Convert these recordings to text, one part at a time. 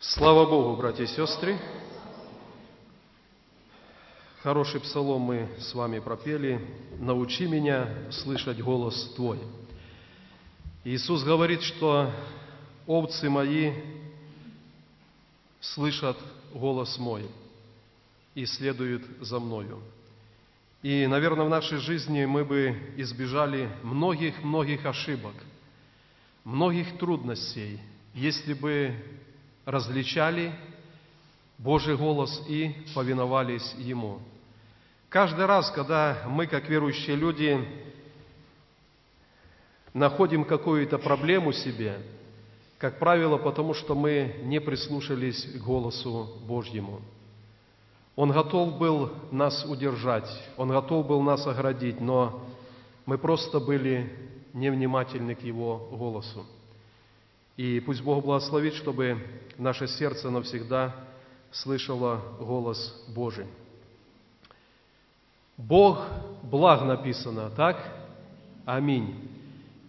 Слава Богу, братья и сестры! Хороший псалом мы с вами пропели. «Научи меня слышать голос Твой». Иисус говорит, что овцы мои слышат голос мой и следуют за мною. И, наверное, в нашей жизни мы бы избежали многих-многих ошибок, многих трудностей, если бы различали Божий голос и повиновались Ему. Каждый раз, когда мы, как верующие люди, находим какую-то проблему себе, как правило, потому что мы не прислушались к голосу Божьему. Он готов был нас удержать, Он готов был нас оградить, но мы просто были невнимательны к Его голосу. И пусть Бог благословит, чтобы наше сердце навсегда слышало голос Божий. Бог благ написано, так? Аминь.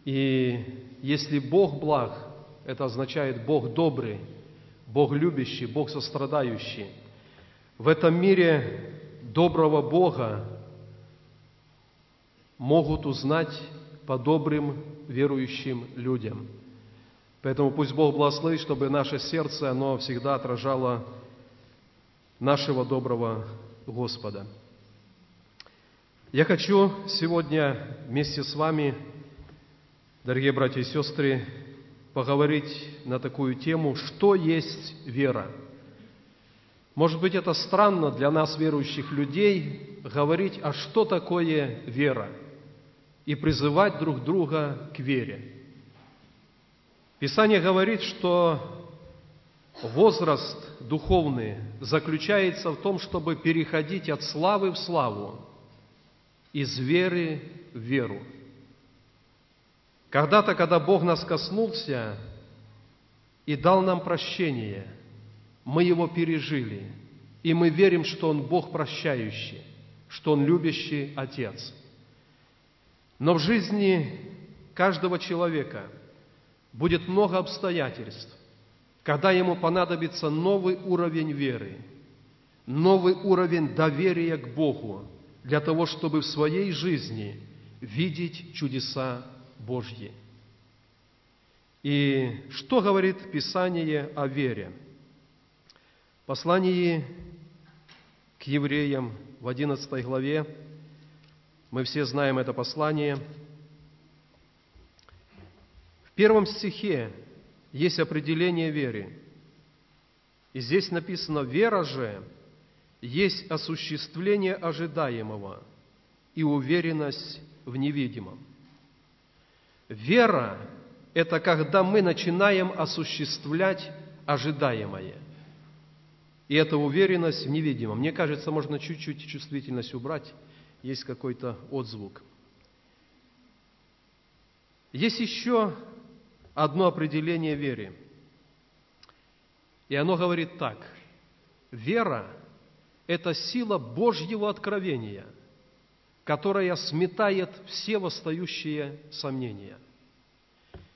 И если Бог благ, это означает Бог добрый, Бог любящий, Бог сострадающий. В этом мире доброго Бога могут узнать по добрым верующим людям – Поэтому пусть Бог благословит, чтобы наше сердце, оно всегда отражало нашего доброго Господа. Я хочу сегодня вместе с вами, дорогие братья и сестры, поговорить на такую тему, что есть вера. Может быть, это странно для нас, верующих людей, говорить, а что такое вера, и призывать друг друга к вере – Писание говорит, что возраст духовный заключается в том, чтобы переходить от славы в славу, из веры в веру. Когда-то, когда Бог нас коснулся и дал нам прощение, мы его пережили, и мы верим, что Он Бог прощающий, что Он любящий Отец. Но в жизни каждого человека – будет много обстоятельств, когда ему понадобится новый уровень веры, новый уровень доверия к Богу, для того, чтобы в своей жизни видеть чудеса Божьи. И что говорит Писание о вере? В послании к евреям в 11 главе, мы все знаем это послание – первом стихе есть определение веры. И здесь написано, вера же есть осуществление ожидаемого и уверенность в невидимом. Вера – это когда мы начинаем осуществлять ожидаемое. И это уверенность в невидимом. Мне кажется, можно чуть-чуть чувствительность убрать. Есть какой-то отзвук. Есть еще одно определение вере. И оно говорит так. Вера – это сила Божьего откровения, которая сметает все восстающие сомнения.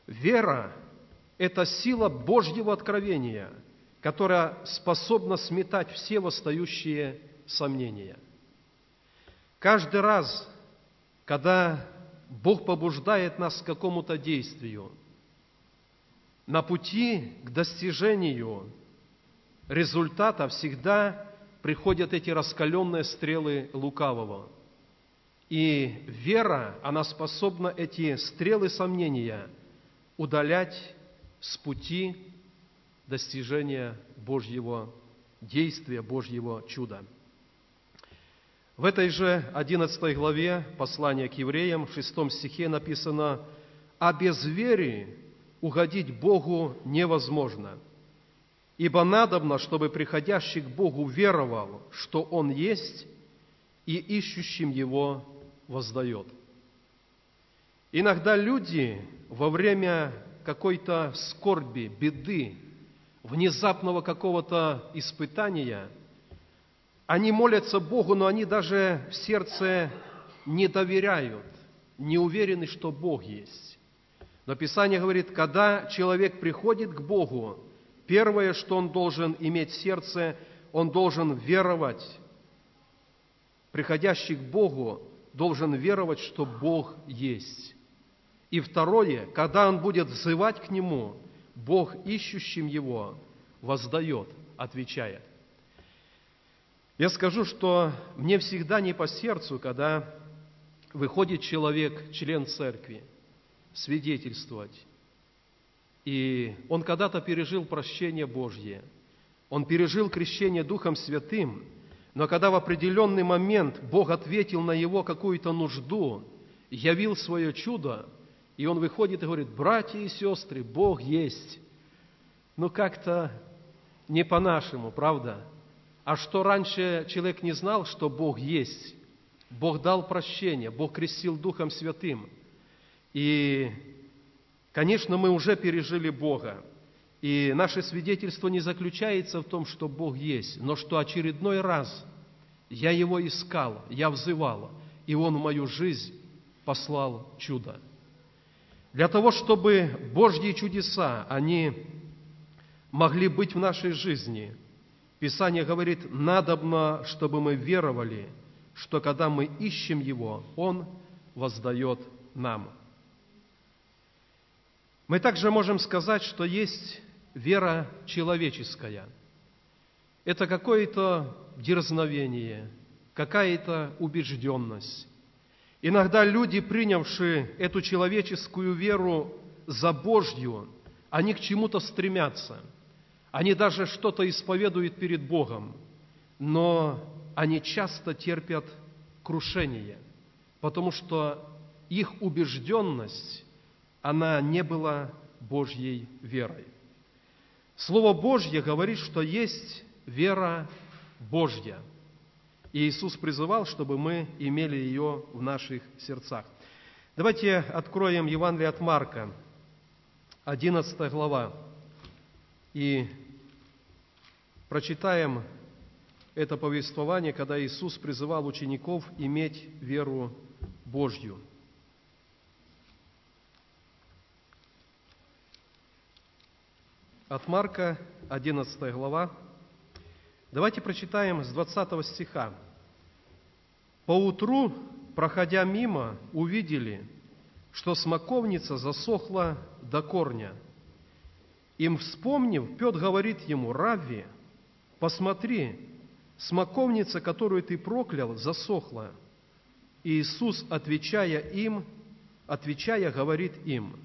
Вера – это сила Божьего откровения, которая способна сметать все восстающие сомнения. Каждый раз, когда Бог побуждает нас к какому-то действию – на пути к достижению результата всегда приходят эти раскаленные стрелы лукавого. И вера, она способна эти стрелы сомнения удалять с пути достижения Божьего действия, Божьего чуда. В этой же 11 главе послания к евреям, в 6 стихе написано, «А без веры угодить Богу невозможно. Ибо надобно, чтобы приходящий к Богу веровал, что Он есть, и ищущим Его воздает. Иногда люди во время какой-то скорби, беды, внезапного какого-то испытания, они молятся Богу, но они даже в сердце не доверяют, не уверены, что Бог есть. Но Писание говорит, когда человек приходит к Богу Первое, что он должен иметь в сердце, он должен веровать. Приходящий к Богу должен веровать, что Бог есть. И второе, когда он будет взывать к Нему, Бог, ищущим Его, воздает, отвечает. Я скажу, что мне всегда не по сердцу, когда выходит человек, член церкви, свидетельствовать. И он когда-то пережил прощение Божье, он пережил крещение Духом Святым, но когда в определенный момент Бог ответил на его какую-то нужду, явил свое чудо, и он выходит и говорит, братья и сестры, Бог есть. Ну, как-то не по-нашему, правда? А что раньше человек не знал, что Бог есть? Бог дал прощение, Бог крестил Духом Святым. И, конечно, мы уже пережили Бога. И наше свидетельство не заключается в том, что Бог есть, но что очередной раз я Его искал, я взывал, и Он в мою жизнь послал чудо. Для того, чтобы Божьи чудеса, они могли быть в нашей жизни, Писание говорит, надобно, чтобы мы веровали, что когда мы ищем Его, Он воздает нам. Мы также можем сказать, что есть вера человеческая. Это какое-то дерзновение, какая-то убежденность, Иногда люди, принявшие эту человеческую веру за Божью, они к чему-то стремятся. Они даже что-то исповедуют перед Богом, но они часто терпят крушение, потому что их убежденность, она не была Божьей верой. Слово Божье говорит, что есть вера Божья – и Иисус призывал, чтобы мы имели ее в наших сердцах. Давайте откроем Евангелие от Марка, 11 глава, и прочитаем это повествование, когда Иисус призывал учеников иметь веру Божью. От Марка, 11 глава, Давайте прочитаем с 20 стиха. «Поутру, проходя мимо, увидели, что смоковница засохла до корня. Им вспомнив, Петр говорит ему, «Равви, посмотри, смоковница, которую ты проклял, засохла». И Иисус, отвечая им, отвечая, говорит им,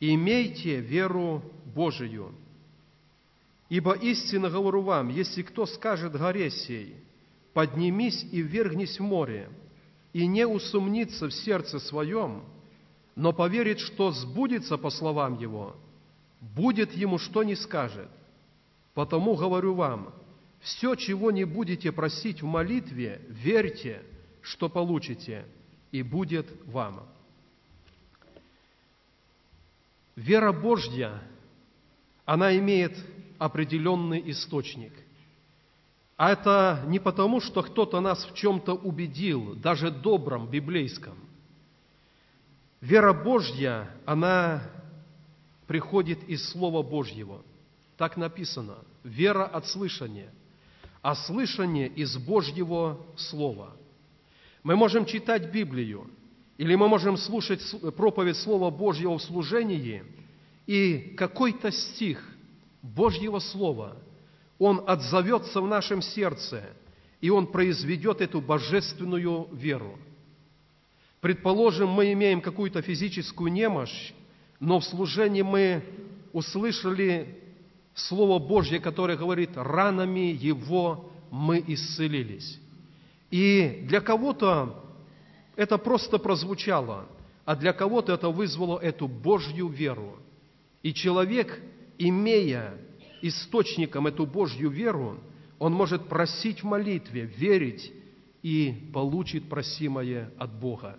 «Имейте веру Божию». Ибо истинно говорю вам, если кто скажет горе сей, поднимись и ввергнись в море, и не усомнится в сердце своем, но поверит, что сбудется по словам его, будет ему что не скажет. Потому говорю вам, все, чего не будете просить в молитве, верьте, что получите, и будет вам. Вера Божья, она имеет определенный источник. А это не потому, что кто-то нас в чем-то убедил, даже добром, библейском. Вера Божья, она приходит из Слова Божьего. Так написано. Вера от слышания, а слышание из Божьего Слова. Мы можем читать Библию, или мы можем слушать проповедь Слова Божьего в служении, и какой-то стих – Божьего Слова, Он отзовется в нашем сердце, и Он произведет эту божественную веру. Предположим, мы имеем какую-то физическую немощь, но в служении мы услышали Слово Божье, которое говорит, ранами Его мы исцелились. И для кого-то это просто прозвучало, а для кого-то это вызвало эту Божью веру. И человек имея источником эту Божью веру, он может просить в молитве, верить и получит просимое от Бога.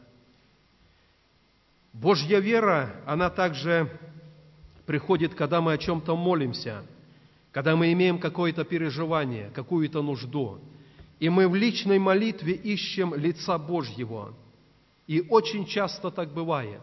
Божья вера, она также приходит, когда мы о чем-то молимся, когда мы имеем какое-то переживание, какую-то нужду, и мы в личной молитве ищем лица Божьего. И очень часто так бывает.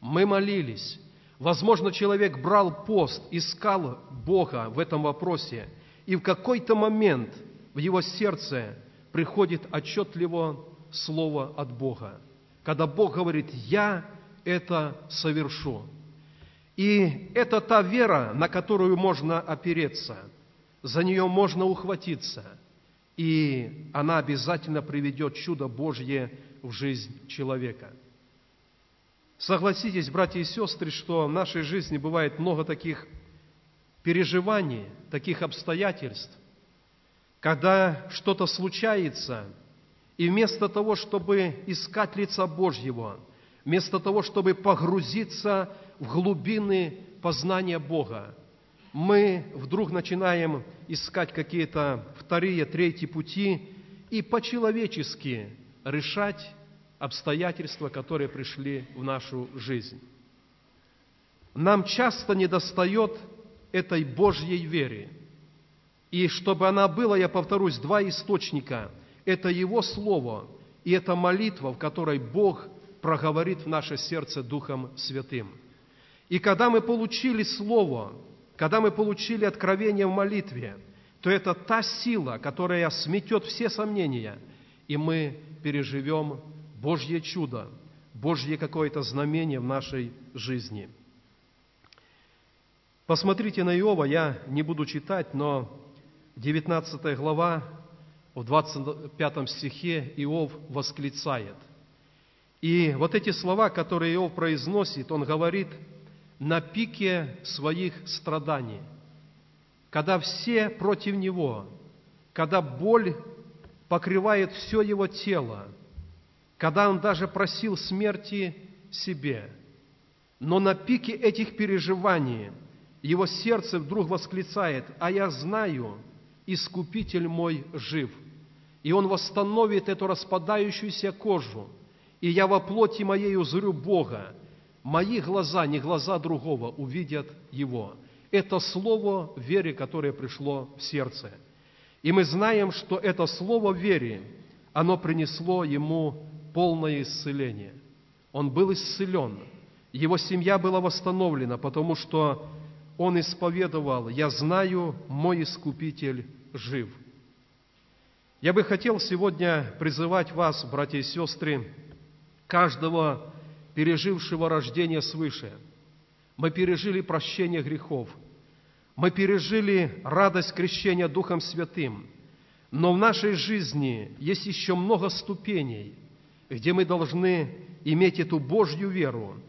Мы молились, Возможно, человек брал пост, искал Бога в этом вопросе, и в какой-то момент в его сердце приходит отчетливо слово от Бога, когда Бог говорит «Я это совершу». И это та вера, на которую можно опереться, за нее можно ухватиться, и она обязательно приведет чудо Божье в жизнь человека. Согласитесь, братья и сестры, что в нашей жизни бывает много таких переживаний, таких обстоятельств, когда что-то случается, и вместо того, чтобы искать лица Божьего, вместо того, чтобы погрузиться в глубины познания Бога, мы вдруг начинаем искать какие-то вторые, третьи пути и по-человечески решать обстоятельства, которые пришли в нашу жизнь. Нам часто недостает этой Божьей вере. И чтобы она была, я повторюсь, два источника. Это Его Слово и это молитва, в которой Бог проговорит в наше сердце Духом Святым. И когда мы получили Слово, когда мы получили откровение в молитве, то это та сила, которая сметет все сомнения, и мы переживем Божье чудо, Божье какое-то знамение в нашей жизни. Посмотрите на Иова, я не буду читать, но 19 глава, в 25 стихе Иов восклицает. И вот эти слова, которые Иов произносит, он говорит на пике своих страданий, когда все против него, когда боль покрывает все его тело, когда он даже просил смерти себе. Но на пике этих переживаний его сердце вдруг восклицает, «А я знаю, Искупитель мой жив, и Он восстановит эту распадающуюся кожу, и я во плоти моей узрю Бога, мои глаза, не глаза другого, увидят Его». Это слово веры, которое пришло в сердце. И мы знаем, что это слово веры, оно принесло ему полное исцеление. Он был исцелен. Его семья была восстановлена, потому что он исповедовал, «Я знаю, мой Искупитель жив». Я бы хотел сегодня призывать вас, братья и сестры, каждого пережившего рождение свыше. Мы пережили прощение грехов. Мы пережили радость крещения Духом Святым. Но в нашей жизни есть еще много ступеней – где мы должны иметь эту Божью веру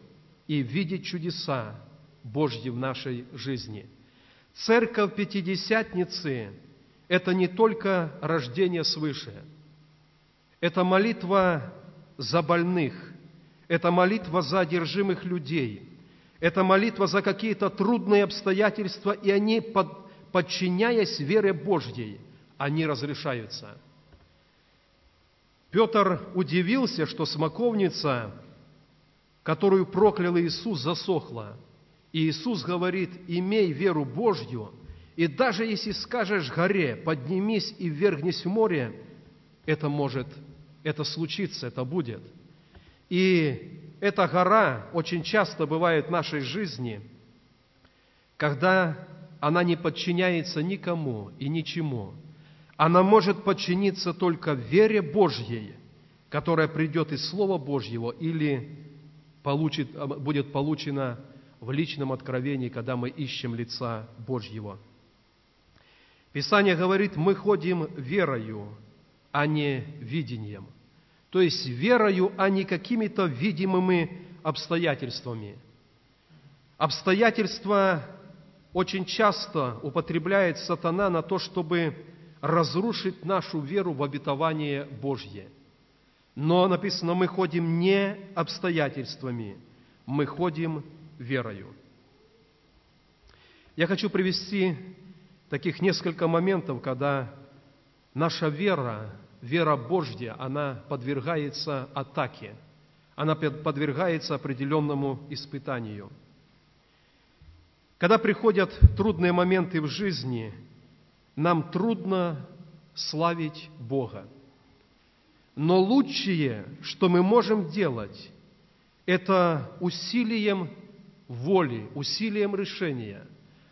и видеть чудеса Божьи в нашей жизни. Церковь Пятидесятницы – это не только рождение свыше, это молитва за больных, это молитва за одержимых людей, это молитва за какие-то трудные обстоятельства, и они, подчиняясь вере Божьей, они разрешаются – Петр удивился, что смоковница, которую проклял Иисус, засохла. И Иисус говорит, имей веру Божью, и даже если скажешь горе, поднимись и ввергнись в море, это может, это случится, это будет. И эта гора очень часто бывает в нашей жизни, когда она не подчиняется никому и ничему – она может подчиниться только вере Божьей, которая придет из Слова Божьего или получит, будет получена в личном откровении, когда мы ищем лица Божьего. Писание говорит, мы ходим верою, а не видением. То есть верою, а не какими-то видимыми обстоятельствами. Обстоятельства очень часто употребляет сатана на то, чтобы разрушить нашу веру в обетование Божье. Но написано, мы ходим не обстоятельствами, мы ходим верою. Я хочу привести таких несколько моментов, когда наша вера, вера Божья, она подвергается атаке, она подвергается определенному испытанию. Когда приходят трудные моменты в жизни – нам трудно славить Бога. Но лучшее, что мы можем делать, это усилием воли, усилием решения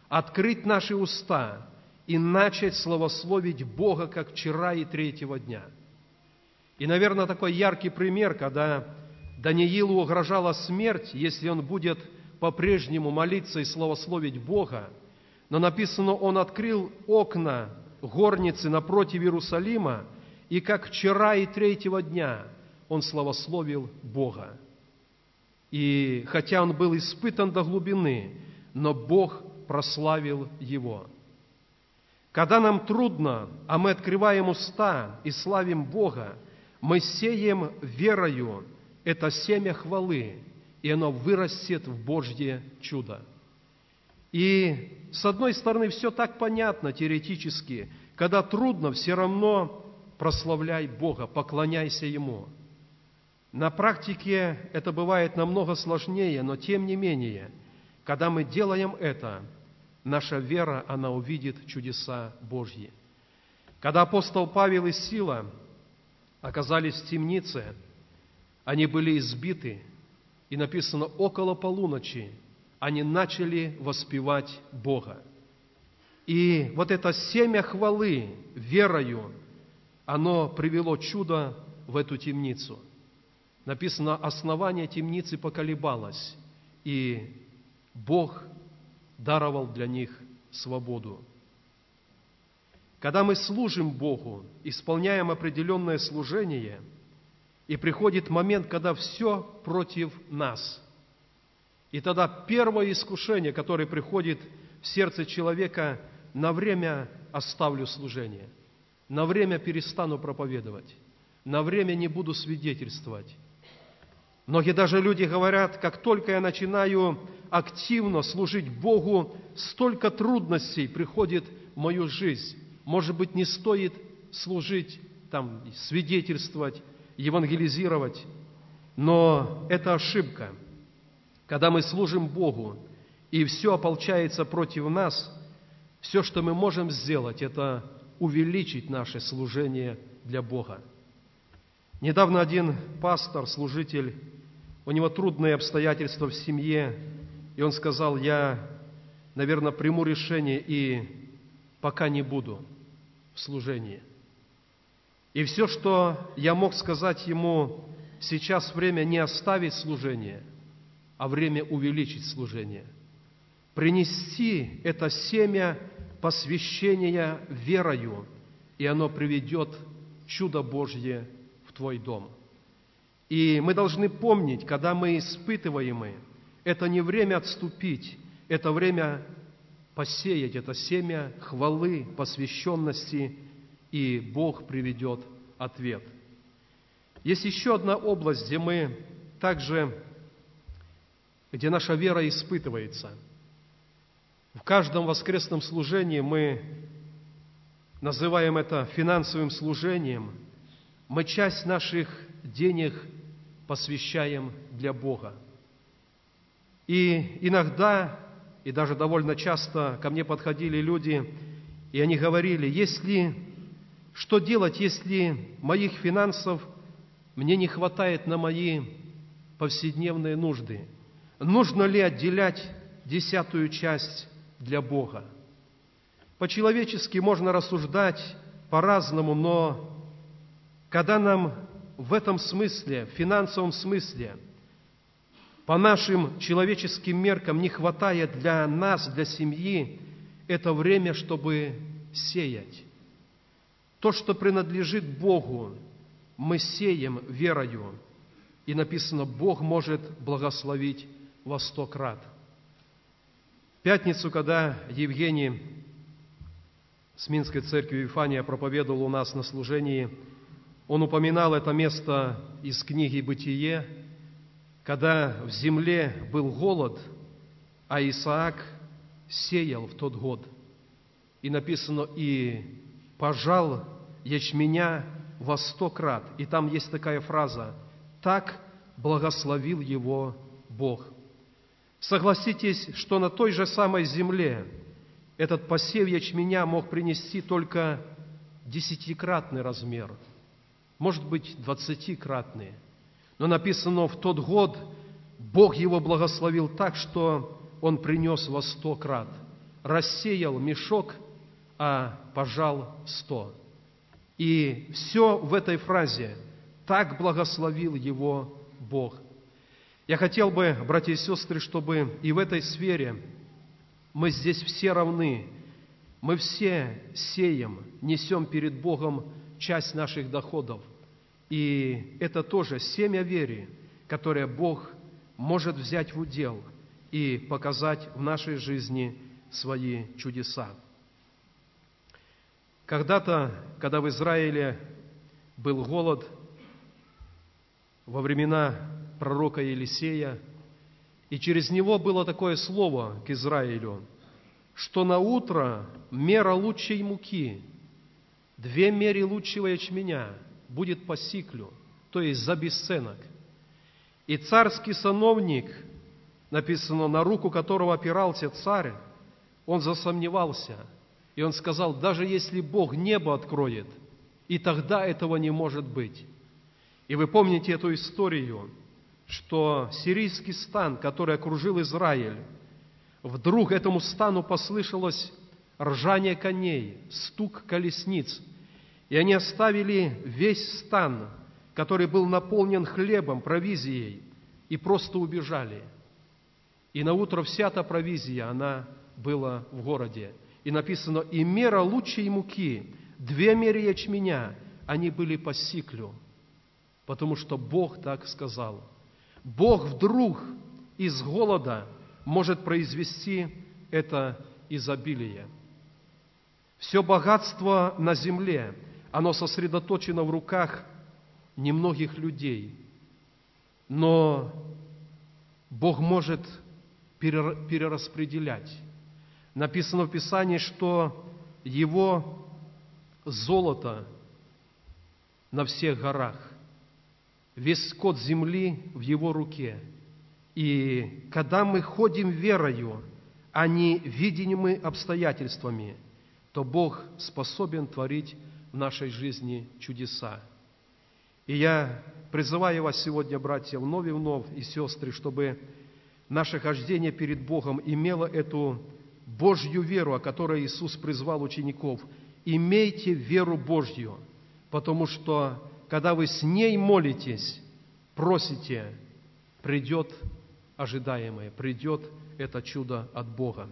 открыть наши уста и начать славословить Бога, как вчера и третьего дня. И, наверное, такой яркий пример, когда Даниилу угрожала смерть, если он будет по-прежнему молиться и славословить Бога, но написано, он открыл окна горницы напротив Иерусалима, и как вчера и третьего дня он славословил Бога. И хотя он был испытан до глубины, но Бог прославил его. Когда нам трудно, а мы открываем уста и славим Бога, мы сеем верою это семя хвалы, и оно вырастет в Божье чудо. И с одной стороны, все так понятно теоретически, когда трудно, все равно прославляй Бога, поклоняйся Ему. На практике это бывает намного сложнее, но тем не менее, когда мы делаем это, наша вера, она увидит чудеса Божьи. Когда апостол Павел и Сила оказались в темнице, они были избиты, и написано, около полуночи они начали воспевать Бога. И вот это семя хвалы верою, оно привело чудо в эту темницу. Написано, основание темницы поколебалось, и Бог даровал для них свободу. Когда мы служим Богу, исполняем определенное служение, и приходит момент, когда все против нас – и тогда первое искушение, которое приходит в сердце человека, на время оставлю служение, на время перестану проповедовать, на время не буду свидетельствовать. Многие даже люди говорят, как только я начинаю активно служить Богу, столько трудностей приходит в мою жизнь. Может быть, не стоит служить, там, свидетельствовать, евангелизировать, но это ошибка – когда мы служим Богу, и все ополчается против нас, все, что мы можем сделать, это увеличить наше служение для Бога. Недавно один пастор, служитель, у него трудные обстоятельства в семье, и он сказал, я, наверное, приму решение и пока не буду в служении. И все, что я мог сказать ему, сейчас время не оставить служение – а время увеличить служение. Принести это семя посвящения верою, и оно приведет чудо Божье в твой дом. И мы должны помнить, когда мы испытываемы, это не время отступить, это время посеять это семя хвалы, посвященности, и Бог приведет ответ. Есть еще одна область, где мы также где наша вера испытывается. В каждом воскресном служении мы называем это финансовым служением. Мы часть наших денег посвящаем для Бога. И иногда, и даже довольно часто ко мне подходили люди, и они говорили, если, что делать, если моих финансов мне не хватает на мои повседневные нужды – нужно ли отделять десятую часть для Бога. По-человечески можно рассуждать по-разному, но когда нам в этом смысле, в финансовом смысле, по нашим человеческим меркам не хватает для нас, для семьи, это время, чтобы сеять. То, что принадлежит Богу, мы сеем верою. И написано, Бог может благословить во сто крат. В пятницу, когда Евгений с Минской церкви Вифания проповедовал у нас на служении, он упоминал это место из книги «Бытие», когда в земле был голод, а Исаак сеял в тот год. И написано, и пожал ячменя во сто крат. И там есть такая фраза, так благословил его Бог. Согласитесь, что на той же самой земле этот посев ячменя мог принести только десятикратный размер, может быть, двадцатикратный. Но написано, в тот год Бог его благословил так, что он принес во сто крат. Рассеял мешок, а пожал сто. И все в этой фразе «так благословил его Бог». Я хотел бы, братья и сестры, чтобы и в этой сфере мы здесь все равны. Мы все сеем, несем перед Богом часть наших доходов. И это тоже семя веры, которое Бог может взять в удел и показать в нашей жизни свои чудеса. Когда-то, когда в Израиле был голод, во времена пророка Елисея, и через него было такое слово к Израилю, что на утро мера лучшей муки, две меры лучшего ячменя будет по сиклю, то есть за бесценок. И царский сановник, написано, на руку которого опирался царь, он засомневался, и он сказал, даже если Бог небо откроет, и тогда этого не может быть. И вы помните эту историю, что сирийский стан, который окружил Израиль, вдруг этому стану послышалось ржание коней, стук колесниц, и они оставили весь стан, который был наполнен хлебом, провизией, и просто убежали. И на утро вся эта провизия, она была в городе. И написано, и мера лучшей муки, две меры ячменя, они были по сиклю, потому что Бог так сказал – Бог вдруг из голода может произвести это изобилие. Все богатство на земле, оно сосредоточено в руках немногих людей. Но Бог может перераспределять. Написано в Писании, что Его золото на всех горах весь скот земли в Его руке. И когда мы ходим верою, а не видимыми обстоятельствами, то Бог способен творить в нашей жизни чудеса. И я призываю вас сегодня, братья, вновь и вновь, и сестры, чтобы наше хождение перед Богом имело эту Божью веру, о которой Иисус призвал учеников. Имейте веру Божью, потому что когда вы с ней молитесь, просите, придет ожидаемое, придет это чудо от Бога.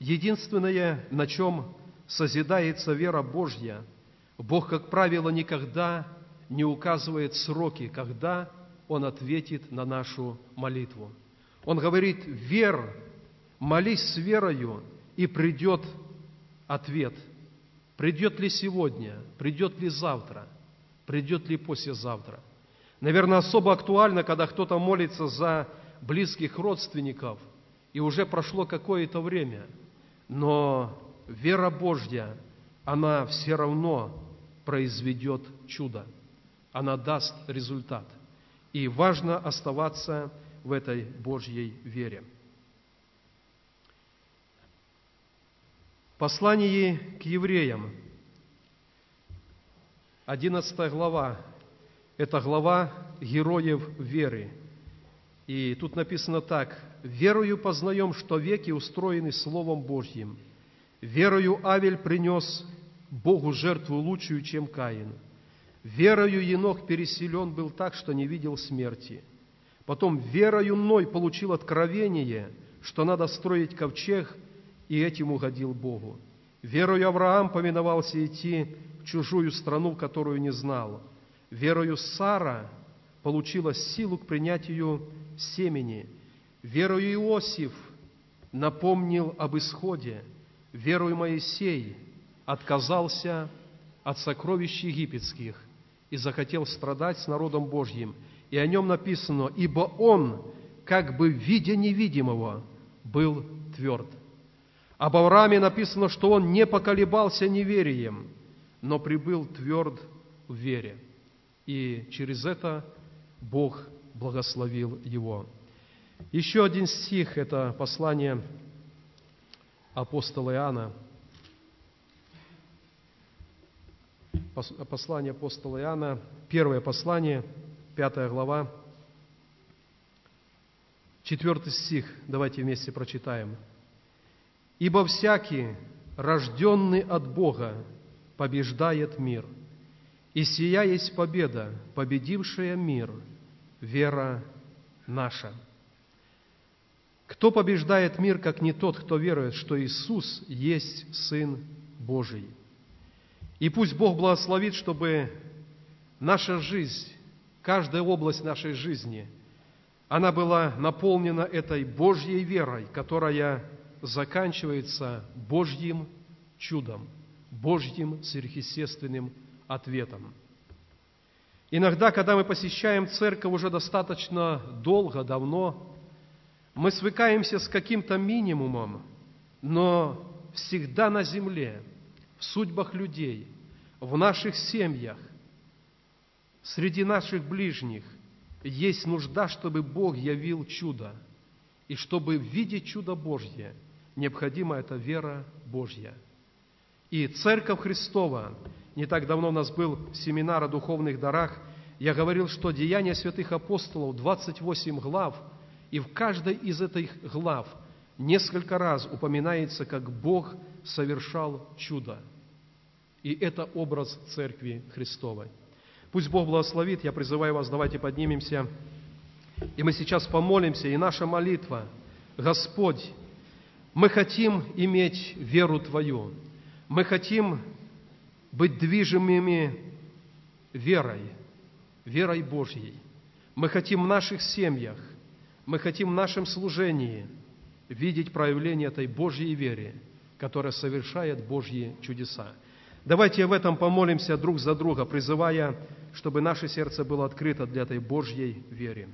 Единственное, на чем созидается вера Божья, Бог, как правило, никогда не указывает сроки, когда Он ответит на нашу молитву. Он говорит, вер, молись с верою, и придет ответ. Придет ли сегодня, придет ли завтра – придет ли послезавтра. Наверное, особо актуально, когда кто-то молится за близких родственников, и уже прошло какое-то время, но вера Божья, она все равно произведет чудо, она даст результат. И важно оставаться в этой Божьей вере. Послание к евреям, 11 глава – это глава героев веры. И тут написано так. «Верою познаем, что веки устроены Словом Божьим. Верою Авель принес Богу жертву лучшую, чем Каин. Верою Енох переселен был так, что не видел смерти. Потом верою Ной получил откровение, что надо строить ковчег, и этим угодил Богу. Верою Авраам поминовался идти в чужую страну, которую не знал. Верою Сара получила силу к принятию семени. Верою Иосиф напомнил об исходе. Верою Моисей отказался от сокровищ египетских и захотел страдать с народом Божьим. И о нем написано, ибо он, как бы видя невидимого, был тверд. Об Аврааме написано, что он не поколебался неверием – но прибыл тверд в вере. И через это Бог благословил его. Еще один стих – это послание апостола Иоанна. Послание апостола Иоанна, первое послание, пятая глава, Четвертый стих, давайте вместе прочитаем. «Ибо всякий, рожденный от Бога, побеждает мир, и сия есть победа, победившая мир, вера наша». Кто побеждает мир, как не тот, кто верует, что Иисус есть Сын Божий? И пусть Бог благословит, чтобы наша жизнь, каждая область нашей жизни, она была наполнена этой Божьей верой, которая заканчивается Божьим чудом, Божьим сверхъестественным ответом. Иногда, когда мы посещаем церковь уже достаточно долго, давно, мы свыкаемся с каким-то минимумом, но всегда на земле, в судьбах людей, в наших семьях, среди наших ближних есть нужда, чтобы Бог явил чудо. И чтобы видеть чудо Божье, необходима эта вера Божья. И Церковь Христова, не так давно у нас был семинар о духовных дарах, я говорил, что Деяния святых апостолов, 28 глав – и в каждой из этих глав несколько раз упоминается, как Бог совершал чудо. И это образ Церкви Христовой. Пусть Бог благословит. Я призываю вас, давайте поднимемся. И мы сейчас помолимся, и наша молитва, Господь, мы хотим иметь веру Твою. Мы хотим быть движимыми верой, верой Божьей. Мы хотим в наших семьях мы хотим в нашем служении видеть проявление этой Божьей веры, которая совершает Божьи чудеса. Давайте в этом помолимся друг за друга, призывая, чтобы наше сердце было открыто для этой Божьей веры.